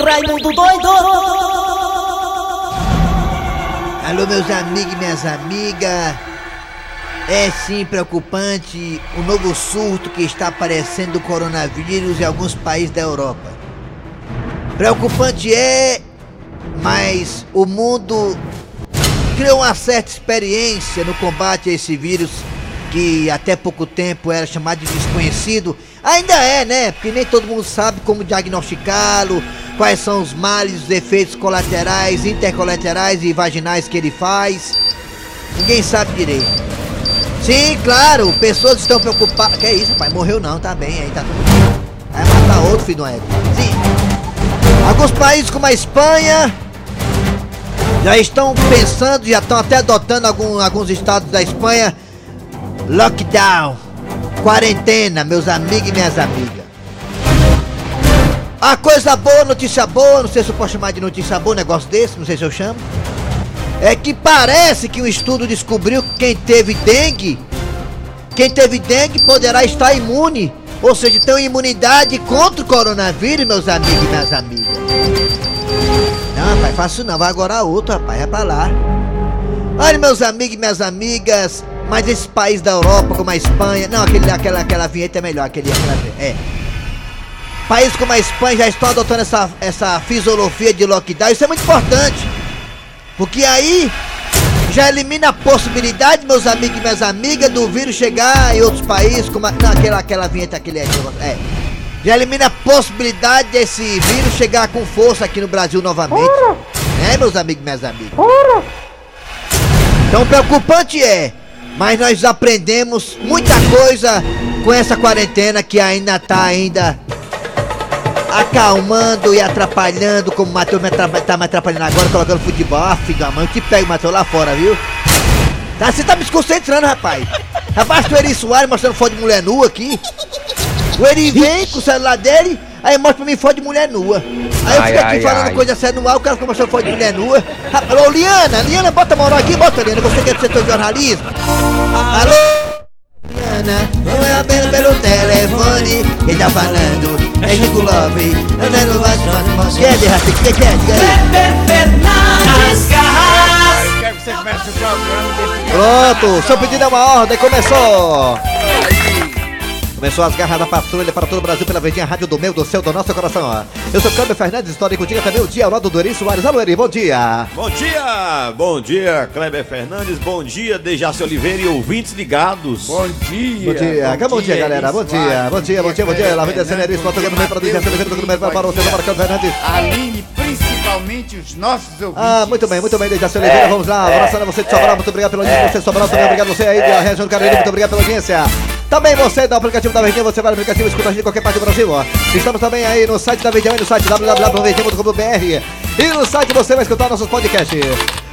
Raimundo doido! Alô, meus amigos e minhas amigas. É sim preocupante o novo surto que está aparecendo do coronavírus em alguns países da Europa. Preocupante é, mas o mundo criou uma certa experiência no combate a esse vírus que até pouco tempo era chamado de desconhecido. Ainda é, né? Porque nem todo mundo sabe como diagnosticá-lo, quais são os males, os efeitos colaterais, intercolaterais e vaginais que ele faz. Ninguém sabe direito. Sim, claro, pessoas estão preocupadas. Que é isso, pai? Morreu não, tá bem aí, tá tudo. Vai matar outro, filho do. Sim. Alguns países como a Espanha já estão pensando, já estão até adotando algum, alguns estados da Espanha. Lockdown, quarentena, meus amigos e minhas amigas. A coisa boa, notícia boa, não sei se eu posso chamar de notícia boa negócio desse, não sei se eu chamo. É que parece que um estudo descobriu que quem teve dengue, quem teve dengue poderá estar imune, ou seja, tem uma imunidade contra o coronavírus, meus amigos e minhas amigas. Não, rapaz, faço não, vai agora outro, rapaz, é pra lá. Olha, meus amigos e minhas amigas, mas esse país da Europa, como a Espanha, não, aquele, aquela, aquela vinheta é melhor, aquele, aquela, é. Países como a Espanha já estão adotando essa, essa fisiologia de lockdown, isso é muito importante. Porque aí já elimina a possibilidade, meus amigos e minhas amigas, do vírus chegar em outros países, como a, não, aquela, aquela vinheta, aquele é. Já elimina a possibilidade desse vírus chegar com força aqui no Brasil novamente. É, meus amigos e minhas amigas. Então preocupante é, mas nós aprendemos muita coisa com essa quarentena que ainda tá ainda acalmando e atrapalhando, como o Matheus me tá me atrapalhando agora, colocando futebol. Ah, filho da mãe, eu te pego, Matheus, lá fora, viu? Tá, você tá me desconcentrando, rapaz. Rapaz, o Eri Soares mostrando foto de mulher nua aqui. O Eri vem com o celular dele, aí mostra pra mim foto de mulher nua. Aí eu fico aqui ai, falando ai. coisa séria no ar, o cara fica mostrando foto de mulher nua. Alô, Liana, Liana, bota a mão aqui, bota, Liana, você que é do setor de jornalismo. Alô? Liana, não é apenas pelo telefone. Quem tá falando? É Chico Love Andando mais Quer de raça, que quer, aí Quero que você comece o programa desse Pronto, seu pedido é uma ordem, começou! Começou as garras da patrulha para todo o Brasil pela verdinha rádio do meu, do seu, do nosso coração. ó. Eu sou Câmbio Fernandes, história contigo também o dia ao lado do Eri Soares. Alô, Eri, bom dia! Bom dia, bom dia, Kleber Fernandes, bom dia, Dejaci Oliveira e ouvintes ligados. Bom dia. Bom dia, bom, dia, galera, bom dia, bom dia, bom dia, bom dia. Lá vem descendo Eri, Soares, tocando no meio para o DJ, Oliveira, no meio para o seu, Marcão Fernandes. Aline, principalmente os nossos ouvintes. Ah, muito bem, muito bem, Dejaci Oliveira, vamos lá, abraçando você de Sobral, muito obrigado pela audiência, você de Sobral, também obrigado você aí da região do Cariri, muito obrigado pela audiência. Também você do aplicativo da Verdinha, você vai no aplicativo e escuta a gente em qualquer parte do Brasil, ó. Estamos também aí no site da Verdinha, no site www.verdinha.com.br e no site você vai escutar nossos podcasts.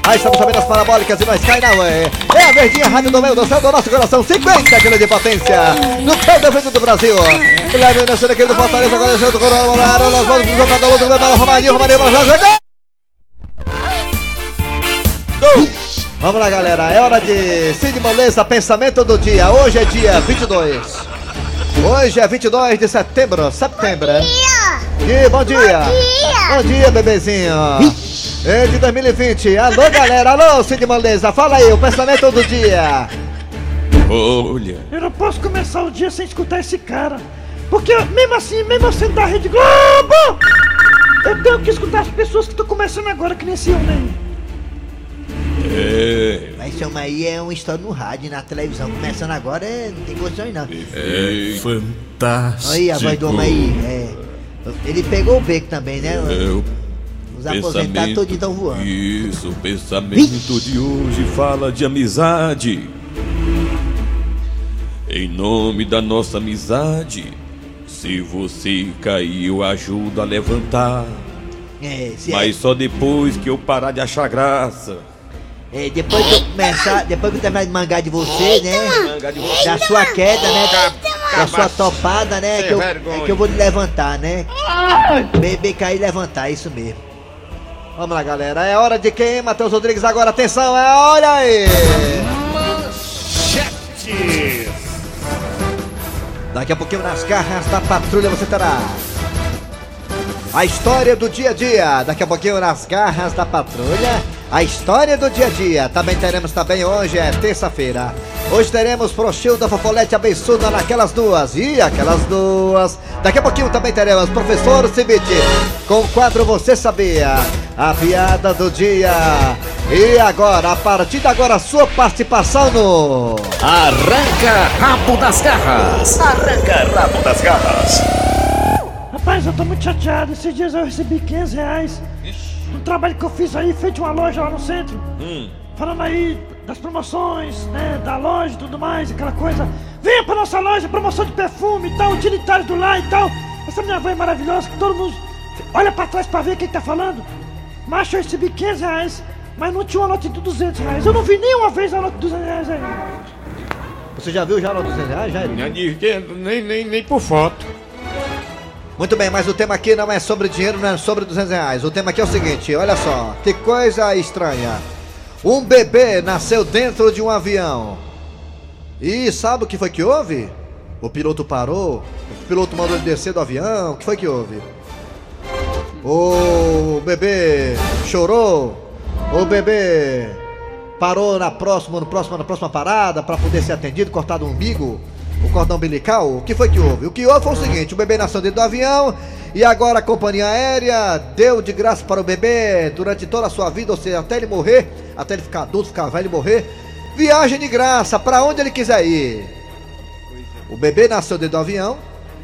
Aí estamos também nas parabólicas e nós cai na ué. É a Verdinha Rádio do meu, do céu, do nosso coração, 50 kg de potência, no pé do vento do Brasil. Leve o aqui do Fortaleza, agora junto com o Ronaldo, nós vamos pro jogador do Romarinho, Romarinho, Romarinho, Vamos lá, galera. É hora de Cid Moleza, pensamento do dia. Hoje é dia 22. Hoje é 22 de setembro. Setembro. E bom dia. Bom dia. Bom dia, bebezinho. É de 2020. Alô, galera. Alô, Cid Moleza. Fala aí, o pensamento do dia. Olha, Eu não posso começar o dia sem escutar esse cara. Porque mesmo assim, mesmo sendo da Rede Globo, eu tenho que escutar as pessoas que estão começando agora, que nem esse homem aí. É, Mas isso aí é uma história no rádio, e na televisão. Começando agora, é, não tem condições não. é, Fantástico. Aí, a voz do homem aí. É. Ele pegou o beco também, né? é o Os aposentados todos estão voando. Isso, o pensamento de hoje fala de amizade. Em nome da nossa amizade, se você caiu, ajuda a levantar. É, se Mas só depois que eu parar de achar graça. É, é, depois que eu começar, depois que eu terminar de mangar de você, né? Da sua queda, né? Da sua topada, né? Que eu, é que eu vou lhe levantar, né? Beber, cair e levantar, isso mesmo. Vamos lá, galera. É hora de quem, Matheus Rodrigues? Agora, atenção, é hora aí! Daqui a pouquinho nas garras da patrulha você terá. A história do dia a dia, daqui a pouquinho nas garras da patrulha. A história do dia a dia, também teremos também hoje, é terça-feira. Hoje teremos Prochilda Fofolete Abençuda naquelas duas. E aquelas duas. Daqui a pouquinho também teremos Professor Cibite com o quadro Você Sabia? A piada do dia. E agora, a partir de agora, a sua participação no. Arranca rabo das garras. Arranca rabo das garras. Rapaz, eu tô muito chateado. Esses dias eu recebi 15 reais. Um trabalho que eu fiz aí, feito uma loja lá no centro. Falando aí das promoções, né? Da loja e tudo mais, aquela coisa. Venha pra nossa loja, promoção de perfume e tal, utilitários do lar e tal. Essa minha avó é maravilhosa, que todo mundo olha pra trás pra ver quem tá falando. Macho, eu recebi 15 reais, mas não tinha uma nota de 200 reais. Eu não vi nenhuma vez a nota de 200 reais aí. Você já viu já no 200 reais, Jair? Nem, nem, nem por foto. Muito bem, mas o tema aqui não é sobre dinheiro, não é sobre 200 reais. O tema aqui é o seguinte, olha só, que coisa estranha. Um bebê nasceu dentro de um avião. E sabe o que foi que houve? O piloto parou, o piloto mandou ele descer do avião, o que foi que houve? O bebê chorou, o bebê parou na próxima, no próximo, na próxima parada para poder ser atendido, cortado o umbigo, o cordão umbilical. O que foi que houve? O que houve foi o seguinte: o bebê nasceu dentro do avião e agora a companhia aérea deu de graça para o bebê durante toda a sua vida, ou seja, até ele morrer, até ele ficar adulto, ficar velho e morrer, viagem de graça para onde ele quiser ir. O bebê nasceu dentro do avião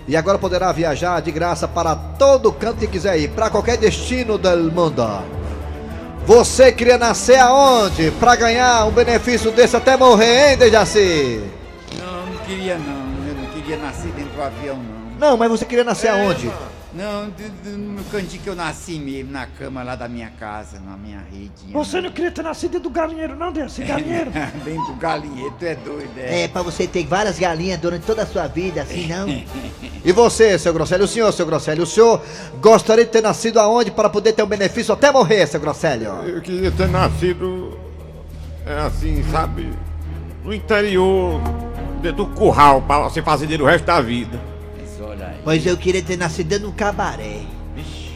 e agora poderá viajar de graça para todo canto que quiser ir, para qualquer destino do mundo. Você queria nascer aonde para ganhar um benefício desse até morrer, hein, Dejaci? Queria não. Eu não queria nascer dentro do avião, não. Não, mas você queria nascer aonde? Não, no cantinho que eu nasci mesmo, na cama lá da minha casa, na minha rede. Você não queria ter nascido dentro do galinheiro, não, desse galinheiro? Dentro do galinheiro, tu é doido, é? É, pra você ter várias galinhas durante toda a sua vida, assim não. E você, seu Grosselio, o senhor, seu Grosselio, o senhor gostaria de ter nascido aonde para poder ter um benefício até morrer, seu Grosselio? Eu queria ter nascido, é assim, sabe, no interior, dentro do curral, pra você fazer dele o resto da vida. Mas olha aí. Pois eu queria ter nascido dentro de um cabaré.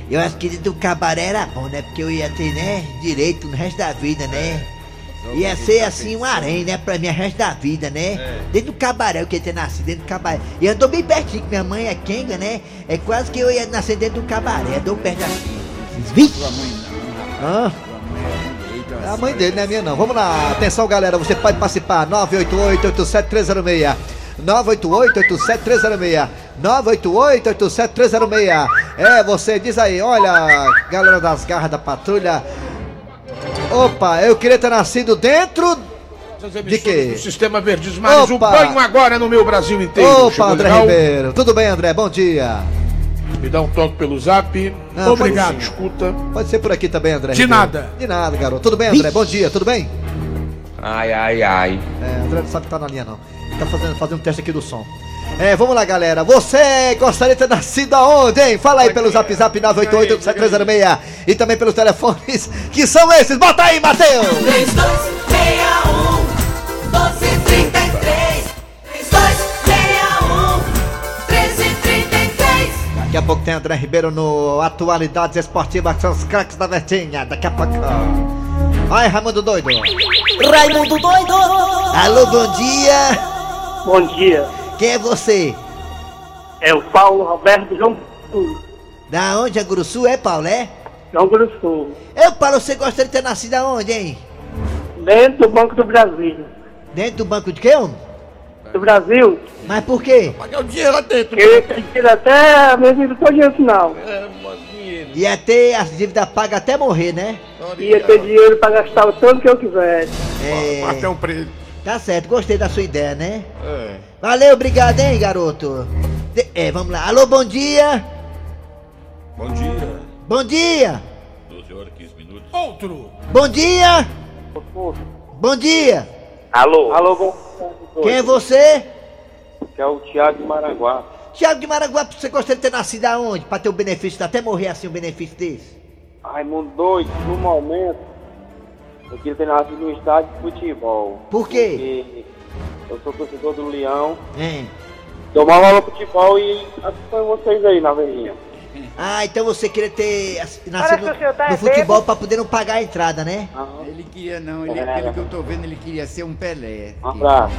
Eu acho que dentro do cabaré era bom, né? Porque eu ia ter, né, direito no resto da vida, né? Ia ser assim um harém, né, pra mim, o resto da vida, né? Dentro do cabaré eu queria ter nascido, dentro do cabaré. E eu andou bem pertinho, que minha mãe é Kenga, né? É quase que eu ia nascer dentro do cabaré, andou perto assim. Vixe! Tua a mãe dele, não é minha não. Vamos lá, atenção galera, você pode participar. 988-87306. 988-87306. 988-87306. É, você diz aí, olha, galera das garras da patrulha. Opa, eu queria ter nascido dentro. De quê? O Sistema Verdes Mares, Opa! banho agora no meu Brasil inteiro. Opa, Chegou André legal? Ribeiro. Tudo bem, André? Bom dia. Me dá um toque pelo zap. Não, Obrigado, pode escuta. Pode ser por aqui também, André. De Ribeiro. nada. De nada, garoto. Tudo bem, André? Bom dia, tudo bem? Ai, ai, ai. É, André não sabe que tá na linha não. Tá fazendo, fazendo um teste aqui do som. É, vamos lá, galera. Você gostaria de ter nascido aonde, hein? Fala aí pelo zap zap 988-7306 e também pelos telefones que são esses. Bota aí, Matheus! 3261 Daqui a pouco tem André Ribeiro no Atualidades Esportivas, que são os craques da Vertinha. Daqui a pouco. Vai, Raimundo Doido. Raimundo doido! Alô, bom dia! Bom dia, Quem é você? é o Paulo Roberto João Sul, Da onde? Aguruçu é, Paulo, é? João Sul, Eu, Paulo, você gostaria de ter nascido aonde, hein? dentro do Banco do Brasil. Dentro do banco de quê, homem? Do Brasil, Mas por quê? Pagar o dinheiro lá dentro. que tem que até a minha vida todinha no final. É, mano, dinheiro. Ia ter as dívidas pagas até morrer, né? Ia ter dinheiro para gastar o tanto que eu quisesse. É. Até um preço. Tá certo, gostei da sua ideia, né? É. Valeu, obrigado, hein, garoto? De- É, vamos lá. Alô, bom dia! Bom dia. Bom dia! 12 horas 15 minutos. Outro. Bom dia! Bom dia! Alô? Alô, bom Quem é você? Que é o Thiago de Maranguá. Tiago de Maranguá, você gostaria de ter nascido aonde? Pra ter o benefício, até morrer assim, um benefício desse? Raimundo doido, no momento, eu queria ter nascido no estádio de futebol. Por quê? Porque eu sou torcedor do Leão. Hein? Tomava aula futebol e acompanho vocês aí na velhinha. Ah, então você queria ter nascido que o senhor tá no é futebol pra poder não pagar a entrada, né? Ele queria não, ele, pelo que eu tô vendo, ele queria ser um Pelé. Um abraço.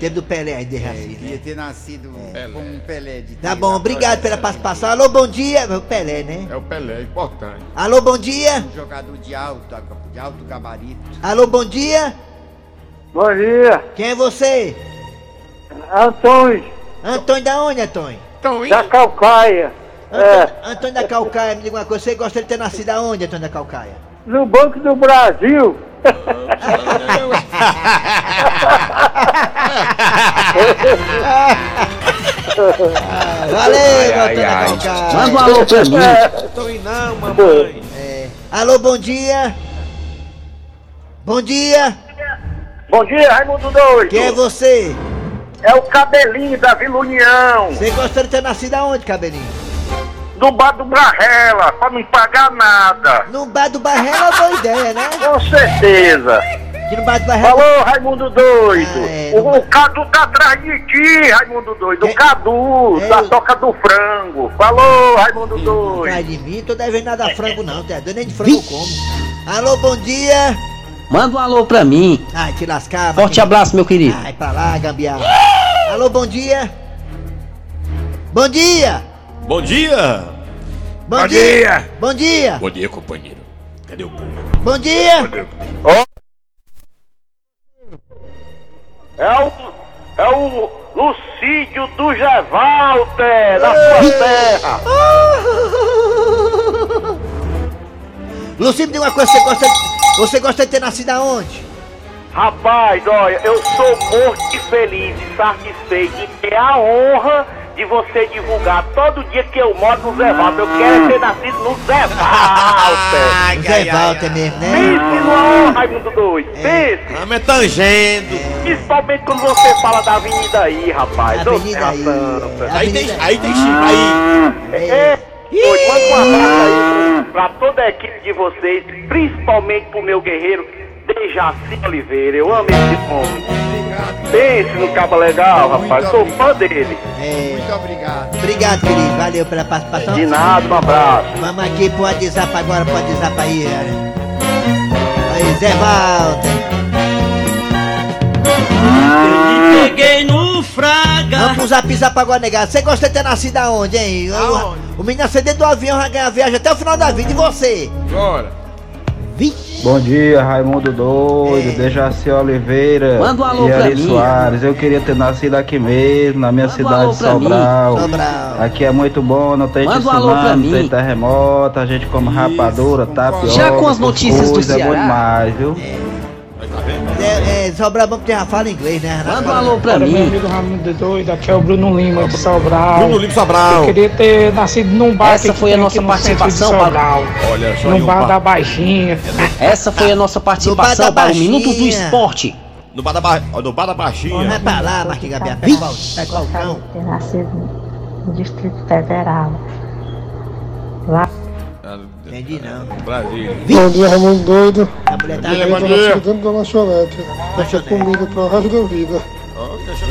Teve do Pelé aí de É, ele né? queria ter nascido como um Pelé de Tá bom, obrigado pela participação. Alô, bom dia. O Pelé, né? É o Pelé, importante. Alô, bom dia. Um jogador de alto, de alto gabarito. Alô, bom dia. Bom dia. Quem é você? Antônio, Antônio da onde, Antônio? Da Calcaia. É, Antônio, Antônio da Calcaia, me diga uma coisa. Você gostaria de ter nascido aonde, Antônio da Calcaia? no Banco do Brasil. Valeu, Antônio da Calcaia. Manda um alô pra mim. Tô indo não, mamãe. É. Alô, bom dia. Bom dia. Bom dia, Raimundo Doido. Quem é você? É o cabelinho da Vila União, Você gostaria de ter nascido aonde, cabelinho? Do bar do Barrela, pra não pagar nada. No bar do Barrela é uma boa ideia, né? Com certeza. Que no bar do Barrela. Falou, Raimundo Doido. Ah, é, o, o Cadu tá atrás de ti, Raimundo Doido. É- O Cadu, é, da eu- toca do frango. Falou, Raimundo Atrás Doido. de mim, tô devendo nada a frango não, tá? Nem de frango eu como. Alô, bom dia. Manda um alô pra mim. Ai, te lascar, Forte abraço, meu querido. Ai, pra lá, gambiarra. Alô, bom dia. Bom dia. Bom dia. Bom, dia. Bom dia. Bom dia, companheiro. Cadê o povo? Bom dia. É o, é o Lucídio do Gevalter, da sua terra. Me diga uma coisa, você gosta, você gosta de ter nascido aonde? Rapaz, olha, eu sou morto e feliz e satisfeito de ter a honra de você divulgar todo dia que eu moro no Zé Walter. Eu quero ter nascido no Zé Walter. O Zé Walter mesmo, né? Pense no Raimundo Doido. Pense. Ah, mas tangendo. Principalmente quando você fala da avenida aí, rapaz. Avenida aí. Santa. Aí tem, aí tem chifre, aí. É, Oi, manda um abraço aí pra toda a equipe de vocês, principalmente pro meu guerreiro Dejaci Oliveira. Eu amo esse homem. Pense no cabo legal, rapaz. Sou fã dele. É, Muito obrigado. obrigado, querido. Valeu pela participação. De nada, um abraço. Vamos aqui pro WhatsApp agora, pro WhatsApp aí. Aí, Zé Walter. Peguei no fraga. Vamos pro zap zap agora, negado. Você gosta de ter nascido aonde, hein? O- Aonde? O menino dentro do avião, vai ganhar viagem até o final da vida. E você? Bora. Bom dia, Raimundo Doido, É. Dejaci Oliveira Manda um alô e Ari mim. Soares. Eu queria ter nascido aqui mesmo, na minha Manda um cidade mim. Sobral. Sobral. Aqui é muito bom, não tem Manda um tsunami, não mim. tem terremoto, a gente come rapadura, tapioca, Já com as notícias do cuscuz, É bom Ceará? demais, viu? É, é, Sobral, vamos ter fala inglês, né, Renato? Manda um alô pra Olha, meu mim. amigo Raimundo Doido, aqui é o Bruno Lima de Sobral. Bruno Lima Sobral. Eu queria ter nascido num bar Essa que foi a nossa aqui no participação, Sobral. Olha só No aí um bar da. Baixinha. Essa foi a nossa participação para o Minuto do. Esporte. No bar da, ba... no bar da baixinha. Vai pra lá, Marquinhos Gabriel. Pega o bal- pega o balcão. ter nascido no Distrito Federal. Lá. Entendi não. Brasília. Bom dia, Raimundo Doido. A mulher tá Bom dia, Eu tô dentro da lanchonete. Lanchonete. Comida pro resto da vida.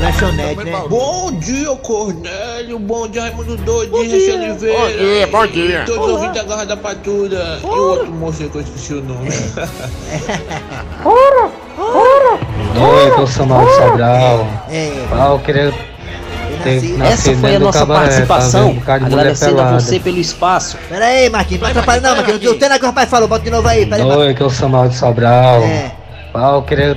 Lanchonete, né? Bom dia, Cornélio. Bom dia, Raimundo Doido. Bom dia. Oliveira. Bom dia, bom dia. Todos os ouvintes da Garra da Patrulha. E o outro moço que eu esqueci o nome. Oi, eu sou Mauro Sobral. É, Eu queria nasci. Essa foi a nossa participação. Agradecendo a você pelo espaço. Pera aí, Marquinhos, não atrapalha não, Marquinhos. Não tem nada que o rapaz falou, bota de novo aí. Pera aí, Marquinhos. que eu sou Mauro Sobral. É. Eu queria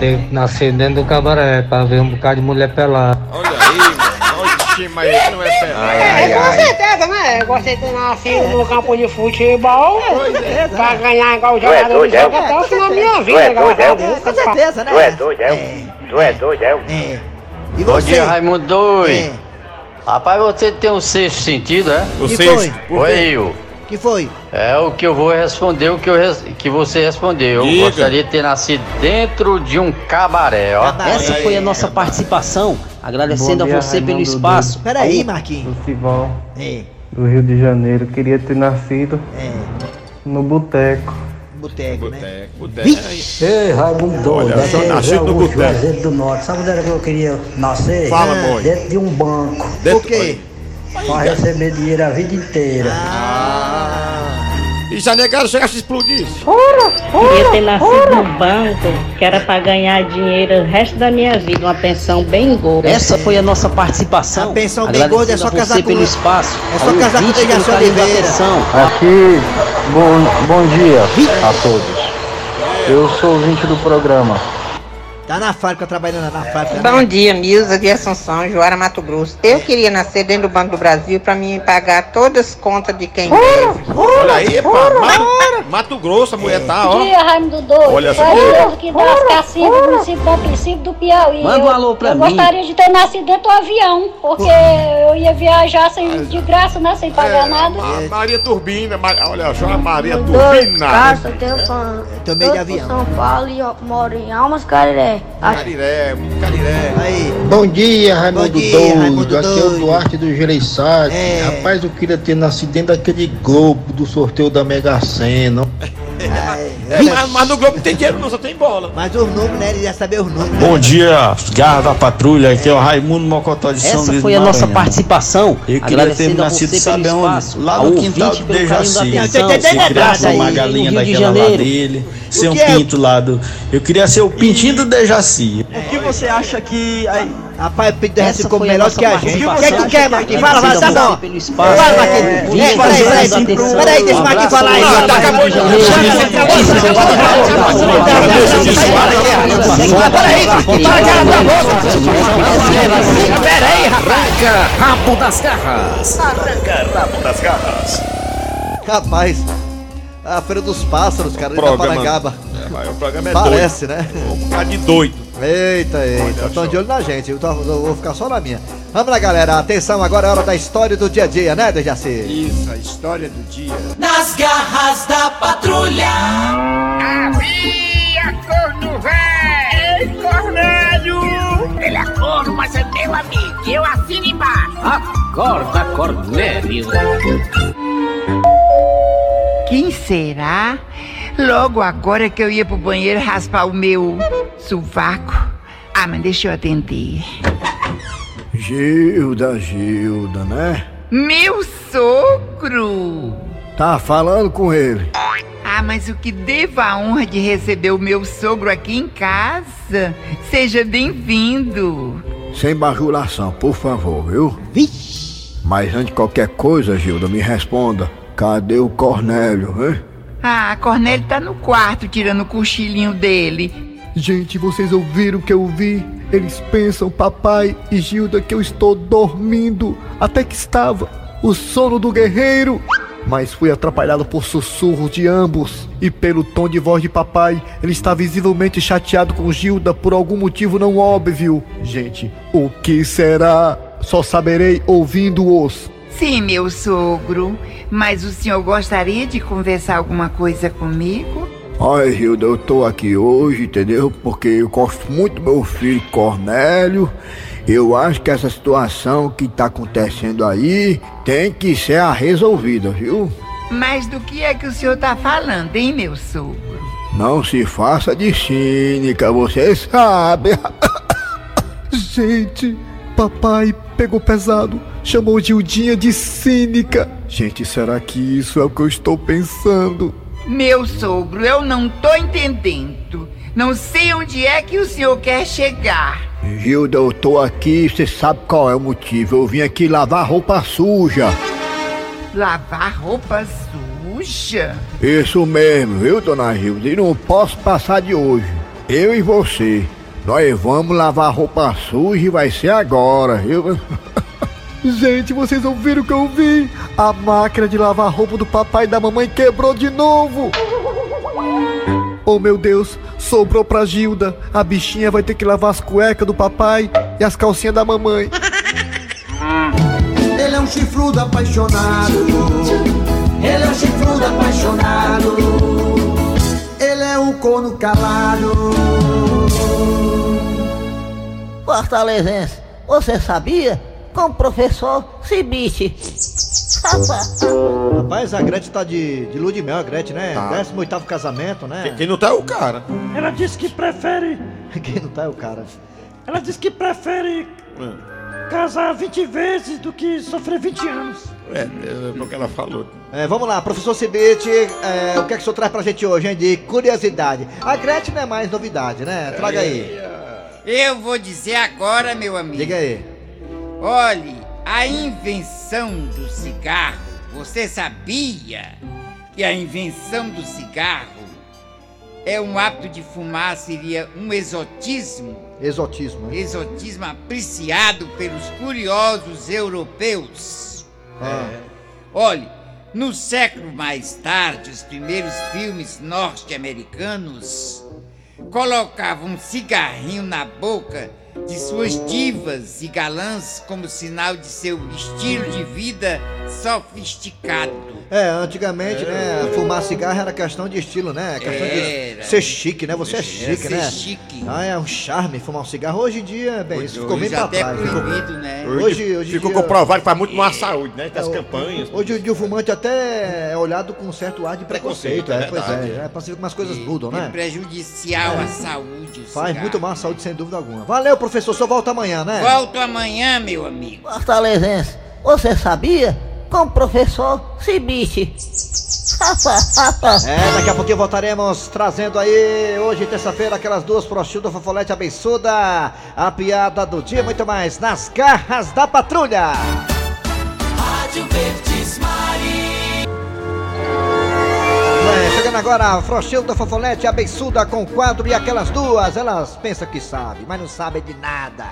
ter nascido dentro do cabaré pra ver um bocado de mulher pelada. Olha aí, mano. Oxi, mas esse não é pé. É, com certeza, né? Eu gostei de ter nascido no campo de futebol. Pra ganhar igual o jogador de jogo até o final da minha vida, graças a Deus. Com certeza, né? Tu é doido, é? É, Tu é doido, é? E Bom você? dia, Raimundo. É. Rapaz, você tem um sexto sentido, é? O Que sexto. foi? Oi, eu. que foi? É o que eu vou responder, o que, eu res- que você respondeu. Eu Diga. gostaria de ter nascido dentro de um cabaré, ó. Cabaré. Essa foi a nossa participação. Agradecendo a você pelo espaço. Pera aí, Marquinhos. Futebol É, do Rio de Janeiro. Queria ter nascido é. no boteco. Boteco, né? Boteco. Ei, Raimundo Olha, aqui é nascido no boteco. do Norte. Sabe onde era que eu queria nascer? Fala, boy. Dentro de um banco. Por quê? Vai receber dinheiro a vida inteira. E já negaram chegasse a explodir. Queria ter nascido no banco, que era pra ganhar dinheiro o resto da minha vida, uma pensão bem gorda. Essa foi a nossa participação. A pensão bem gorda é só casar pelo espaço. é só casar com o Dejaci Oliveira. atenção. Aqui, bom, bom dia a todos. Eu sou ouvinte do programa. Tá na fábrica, trabalhando na fábrica. Bom dia, Milza de Assunção, Joara Mato Grosso. Eu queria nascer dentro do Banco do Brasil para mim pagar todas as contas de quem deve. Olha aí, pá, Mato, Mato Grosso, a mulher tá, ó. Bom dia, Raimundo Doido. Olha só. Sou eu aqui das Cacimbas, do município do princípio do Piauí. Manda um Eu- alô pra eu mim. gostaria de ter nascido dentro do avião, porque eu ia viajar sem, de graça, né? Sem pagar nada. Ma- Maria Turbina, Ma- olha só a Maria Turbina. cara, eu tenho fã. Tô meio de avião. São Paulo e eu moro em Almas, Cariré. Cariré, Cariré. Aí. Bom dia, Raimundo Bom dia, Doido. Raimundo Aqui é o. Duarte do Gereissati. É. Rapaz, eu queria ter nascido dentro daquele globo do sorteio da Mega Sena. É, mas, mas no Globo tem dinheiro, não só tem bola. Mas os números, né? Ele ia saber os números. Bom dia, garra da patrulha. Aqui é o Raimundo Mocotó de São Essa Luís foi do a nossa participação. Eu queria ter nascido, você sabe pelo aonde? espaço, Lá no quintal do Dejaci. ser aí, uma galinha daquela lá Janeiro. dele. Ser um que é? pinto lá do. Eu queria ser o pintinho do Dejaci. O que você acha que. Rapaz, o Pedro Derrete Essa ficou a melhor que a gente. O que é que tu quer, Marquinhos? Fala, fala, tá a bom. Fala, Marquinhos. É, Peraí, peraí, peraí, deixa o Marquinhos falar aí. ao rapaz. Rio de Janeiro. Peraí, arranca rabo das garras. Arranca rabo das garras. Rapaz, a Feira dos Pássaros, cara, da Programa- Parangaba. É, o programa é Parece, né? Um bocado de doido. Eita, eita, estão de olho na gente, eu, tô- eu vou ficar só na minha. Vamos lá, galera, atenção, agora é hora da história do dia a dia, né, Dejaci? Isso, a história do dia. Nas garras da patrulha. Havia corno velho! Ei, Cornélio! Ele é corno, mas é meu amigo. Eu assino embaixo. Acorda, Cornélio. Quem será? Logo agora que eu ia pro banheiro raspar o meu sovaco. Ah, mas deixa eu atender. Gilda, Gilda, né? Meu sogro! Tá falando com ele. Ah, mas o que devo a honra de receber o meu sogro aqui em casa? Seja bem-vindo. Sem bajulação, por favor, viu? Mas antes de qualquer coisa, Gilda, me responda. Cadê o Cornélio, hein? Ah, Cornélio tá no quarto tirando o cochilinho dele. Gente, vocês ouviram o que eu vi? Eles pensam, papai e Gilda, que eu estou dormindo. Até que estava. O sono do guerreiro. Mas fui atrapalhado por sussurros de ambos. E pelo tom de voz de papai, ele está visivelmente chateado com Gilda por algum motivo não óbvio. Gente, o que será? Só saberei ouvindo-os. Sim, meu sogro. Mas o senhor gostaria de conversar alguma coisa comigo? Olha, Gilda, eu tô aqui hoje, entendeu? Porque eu gosto muito do meu filho Cornélio. Eu acho que essa situação que tá acontecendo aí tem que ser a resolvida, viu? Mas do que é que o senhor tá falando, hein, meu sogro? Não se faça de cínica, você sabe. Gente, papai pegou pesado, chamou Gildinha de cínica. Gente, será que isso é o que eu estou pensando? Meu sogro, eu não tô entendendo. Não sei onde é que o senhor quer chegar. Gilda, eu tô aqui, você sabe qual é o motivo. Eu vim aqui lavar roupa suja. Lavar roupa suja? Isso mesmo, viu, dona Gilda? E não posso passar de hoje. Eu e você. Nós vamos lavar roupa suja e vai ser agora, viu? Gente, vocês ouviram o que eu vi? A máquina de lavar roupa do papai e da mamãe quebrou de novo. Oh meu Deus, sobrou pra Gilda. A bichinha vai ter que lavar as cuecas do papai e as calcinhas da mamãe. Ele é um chifrudo apaixonado. Ele é um chifrudo apaixonado. Ele é um corno calado. Fortalezense, você sabia? Com o professor Cibite. Rapaz, a Gretchen tá de, de lua de mel, a Gretchen, né? Tá. 18 casamento, né? Quem não tá é o cara. Ela disse que prefere. Quem não tá é o cara. Ela disse que prefere casar 20 vezes do que sofrer 20 anos. É, é porque ela falou. É, vamos lá, professor Cibite, é, o que é que o senhor traz pra gente hoje, hein, de curiosidade? A Gretchen não é mais novidade, né? Traga aí. Eu vou dizer agora, meu amigo. Diga aí. Olhe, a invenção do cigarro. Você sabia que a invenção do cigarro é um hábito de fumar seria um exotismo? Exotismo. né? Exotismo apreciado pelos curiosos europeus. Ah. Olhe, no século mais tarde, os primeiros filmes norte-americanos colocavam um cigarrinho na boca de suas divas e galãs como sinal de seu estilo de vida sofisticado. É, antigamente, né, fumar cigarro era questão de estilo, né? Questão Era. de ser chique, né? Você é chique, ser né? chique. Ah, é um charme fumar um cigarro. Hoje em dia, bem, isso ficou bem hoje pra até trás. ficou- proibido, né? Hoje, hoje em Ficou dia- comprovado que faz muito mal à saúde, né? Das campanhas. Hoje em dia o fumante até é olhado com um certo ar de preconceito. Preconceito, é é, pois é, é pra você ver como as coisas mudam, É né? prejudicial É. à saúde. Faz cigarro. muito mal à saúde, sem dúvida alguma. Valeu, professor, só volta amanhã, né? Volto amanhã, meu amigo. Fortalezense, você sabia? Com o professor Cibite. É, daqui a pouquinho voltaremos trazendo aí, hoje, terça-feira, aquelas duas prostíbulas, fofolete abençuda, a piada do dia, muito mais, nas garras da patrulha. Rádio Verdes Mari. Chegando agora, a Frochilda Fofolete abençuda com o quadro e aquelas duas, elas pensam que sabem, mas não sabem de nada.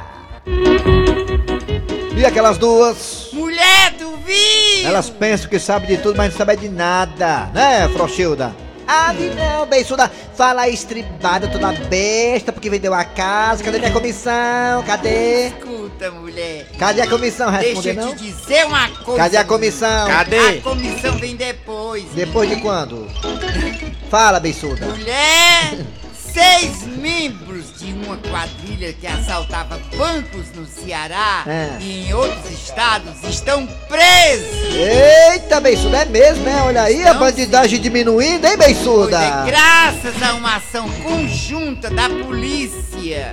E aquelas duas, Mulher do vinho! elas pensam que sabem de tudo, mas não sabem de nada, né, Frochilda? Ah, não, bençuda, fala estribada, toda besta, porque vendeu a casa, cadê minha comissão, cadê? Escuta, mulher. Cadê a comissão? Deixa Responder eu não? te dizer uma coisa. Cadê a comissão? A comissão vem depois. Depois de quando? Fala, bençuda. Mulher, seis membros de uma quadrilha que assaltava bancos no Ceará É. e em outros estados estão presos. Eita, bençuda, é mesmo, né? Olha aí a bandidagem diminuindo, hein, bençuda? Pois é, graças a uma ação conjunta da polícia,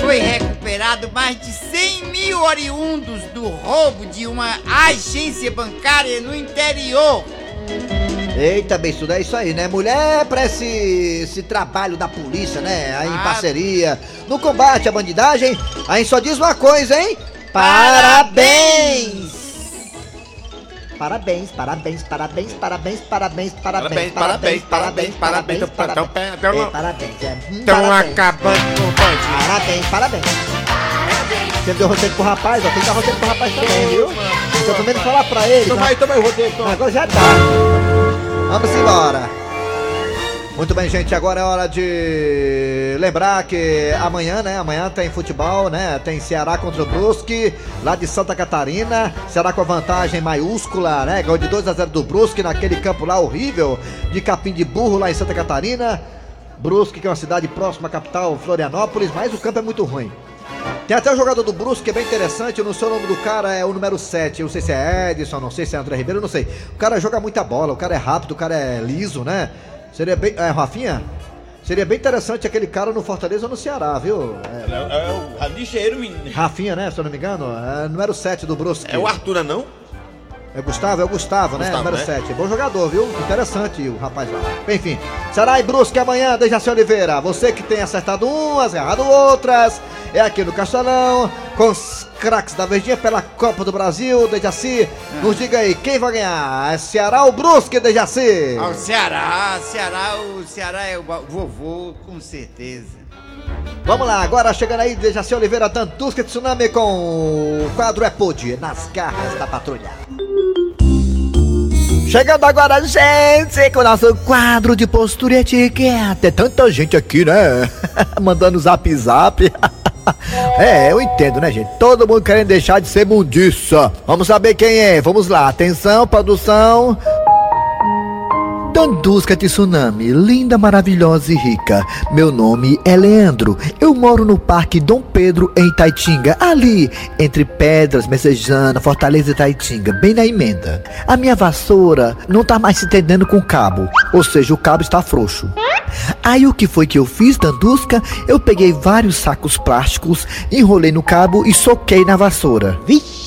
foi recuperado mais de 100 mil oriundos do roubo de uma agência bancária no interior. Eita, bençuda, é isso aí, né? Mulher pra esse, esse trabalho da polícia, né? Aí em Ah. parceria, no combate à bandidagem, aí só diz uma coisa, hein? Parabéns! Parabéns, parabéns, parabéns, parabéns, parabéns, parabéns, parabéns, parabéns, parabéns, parabéns, É, parabéns, é. Hum, Estão parabéns. acabando com o bandido. Parabéns, parabéns. Você deu roteiro pro rapaz, ó, tem que dar roteiro pro rapaz também, viu? Tô vendo falar pra ele. Toma tá? aí, toma aí o roteiro. Agora já tá. Vamos embora. Muito bem, gente, agora é hora de lembrar que amanhã, né? Amanhã tem futebol, né? Tem Ceará contra o Brusque, lá de Santa Catarina. Ceará com a vantagem maiúscula, né? Ganhou de 2 a 0 do Brusque naquele campo lá horrível de Capim de Burro lá em Santa Catarina. Brusque, que é uma cidade próxima à capital, Florianópolis, mas o campo é muito ruim. Tem até o jogador do Brusque que é bem interessante, eu não sei o nome do cara, é o número 7. Eu não sei se é Edson, não sei se é André Ribeiro, não sei. O cara joga muita bola, o cara é rápido, o cara é liso, né? Seria bem. É, Rafinha? Seria bem interessante aquele cara no Fortaleza ou no Ceará, viu? É, É, o lixeiro, menino. Rafinha, né? Se eu não me engano, é número 7 do Brusque. É o Arthur, não? É Gustavo, é o Gustavo, né? Gustavo, Número né? 7. Bom jogador, viu? Interessante o rapaz lá. Enfim, Ceará e Brusque amanhã, Dejaci Oliveira. Você que tem acertado umas, errado outras, é aqui no Castelão, com os craques da Verdinha pela Copa do Brasil. Dejaci, nos diga aí, quem vai ganhar? É Ceará ou Brusque, Dejaci? Ao Ceará, Ceará, o Ceará é o vovô, com certeza. Vamos lá, agora chegando aí, Dejaci Oliveira, Tantusca Tsunami com o quadro É Pod, nas garras da patrulha. Chegando agora, gente, com o nosso quadro de postura e etiqueta. É tanta gente aqui, né? Mandando zap zap. é, eu entendo, né, gente? Todo mundo querendo deixar de ser mundiça. Vamos saber quem é. Vamos lá, atenção, produção. Dandusca Tsunami, linda, maravilhosa e rica. Meu nome é Leandro. Eu moro no Parque Dom Pedro, em Itaitinga, ali, entre Pedras, Messejana, Fortaleza e Itaitinga, bem na emenda. A minha vassoura não tá mais se entendendo com o cabo, ou seja, o cabo está frouxo. Aí o que foi que eu fiz, Dandusca? Eu peguei vários sacos plásticos, enrolei no cabo e soquei na vassoura.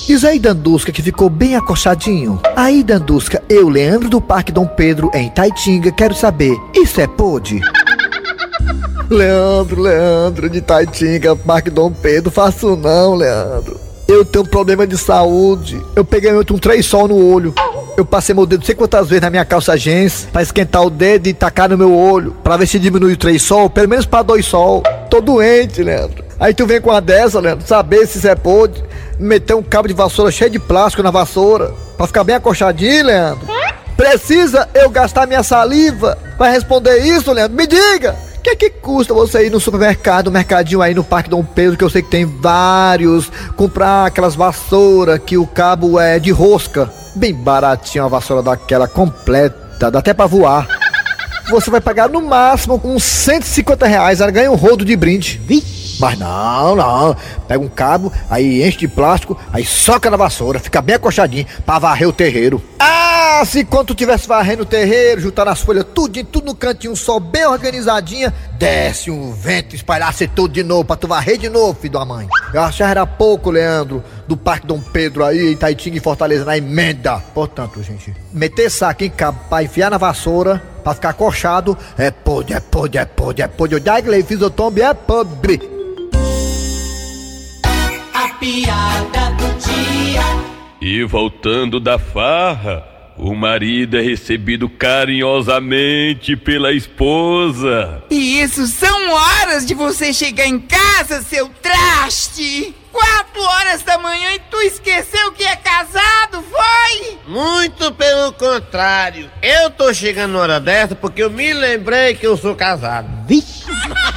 Diz aí, Dandusca, que ficou bem acochadinho. Aí, Dandusca, eu, Leandro do Parque Dom Pedro, em Taitinga, quero saber, isso é pôde? Leandro, Leandro, de Taitinga, Parque Dom Pedro, faço não, Leandro. Eu tenho um problema de saúde. Eu peguei ontem um três sol no olho. Eu passei meu dedo não sei quantas vezes na minha calça jeans pra esquentar o dedo e tacar no meu olho, pra ver se diminui o três sol, pelo menos pra dois sol. Tô doente, Leandro. Aí tu vem com uma dessa, Leandro, saber se você pode meter um cabo de vassoura cheio de plástico na vassoura, pra ficar bem acochadinho, Leandro. Precisa eu gastar minha saliva pra responder isso, Leandro? Me diga! Que, que custa você ir no supermercado, mercadinho aí no Parque Dom Pedro, que eu sei que tem vários, comprar aquelas vassouras que o cabo é de rosca, bem baratinho a vassoura daquela completa, dá até pra voar. Você vai pagar no máximo uns 150 reais, ela ganha um rodo de brinde. Mas não, não. Pega um cabo, aí enche de plástico, aí soca na vassoura, fica bem acochadinho pra varrer o terreiro. Ah, se quando tu tivesse varrendo o terreiro, juntando as folhas tudo, tudo no cantinho só, bem organizadinha, desce um vento, espalhasse tudo de novo pra tu varrer de novo, filho da mãe. Eu achava era pouco, Leandro, do Parque Dom Pedro aí, em Taitinga e Fortaleza, na emenda. Portanto, gente, meter saco em cabo pra enfiar na vassoura, pra ficar acochado, é podre, é podre, é podre, é podre. Eu já fiz o tombe, é podre. A piada do dia. E voltando da farra, o marido é recebido carinhosamente pela esposa. E isso são horas de você chegar em casa, seu traste! Quatro horas da manhã e tu esqueceu que é casado, foi? Muito pelo contrário. Eu tô chegando na hora dessa porque eu me lembrei que eu sou casado. Vixe!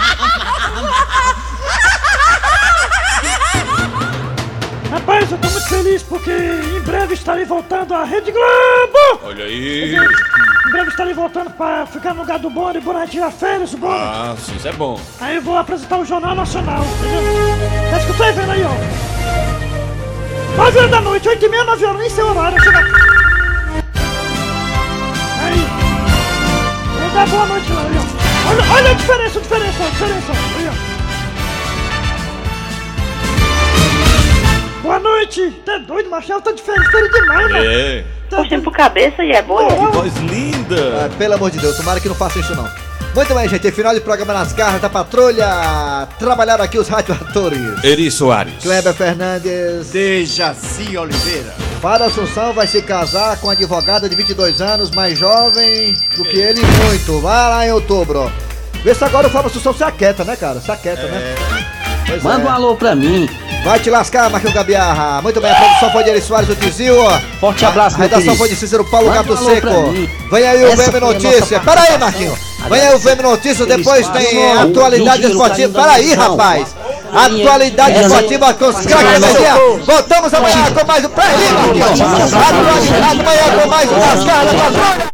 Rapaz, eu tô muito feliz porque em breve estarei voltando à Rede Globo! Olha aí. Em breve estarei voltando pra ficar no lugar do bonde, bora tirar férias, o bonde. Ah, sim, isso é bom. Aí eu vou apresentar o Jornal Nacional, entendeu? Tá escutando vendo aí, ó. 9 horas da noite, 8 e meia, 9 horas, nem seu horário, chega. Aí. Vou dar boa noite lá, aí, ó. Olha, olha a diferença, a diferença, a diferença, aí, ó. Boa noite! Tá doido, Marcelo? Tá diferente demais, né? É. Puxando pro cabeça e é boa. Que voz linda! Ah, pelo amor de Deus, tomara que não faça isso não. Muito bem, gente, final de programa nas garras da patrulha. Trabalharam aqui os radioatores. Eri Soares. Kleber Fernandes. Dejaci Oliveira. Fábio Assunção vai se casar com advogada de 22 anos, mais jovem do que ele muito. Vai lá em outubro. Vê se agora o Fábio Assunção se aquieta, né, cara? Se aquieta, né? Pois Manda é. um alô pra mim. Vai te lascar, Marquinhos Gabiarra. Muito bem, a produção foi de Eri Soares, o Tizil. Forte abraço, A redação foi de Cícero Paulo um Gato pra Seco. Vem aí o Essa VM foi a Notícia. nossa Para aí. Marquinhos. Vem aí o VM Notícia, depois tem Esporte. atualidade esportiva. Para aí, da rapaz. Atualidade Essa- esportiva com os craques da energia. Voltamos amanhã com mais um. Para aí, Marquinhos. Atualidade amanhã com mais um das caras da patrulha.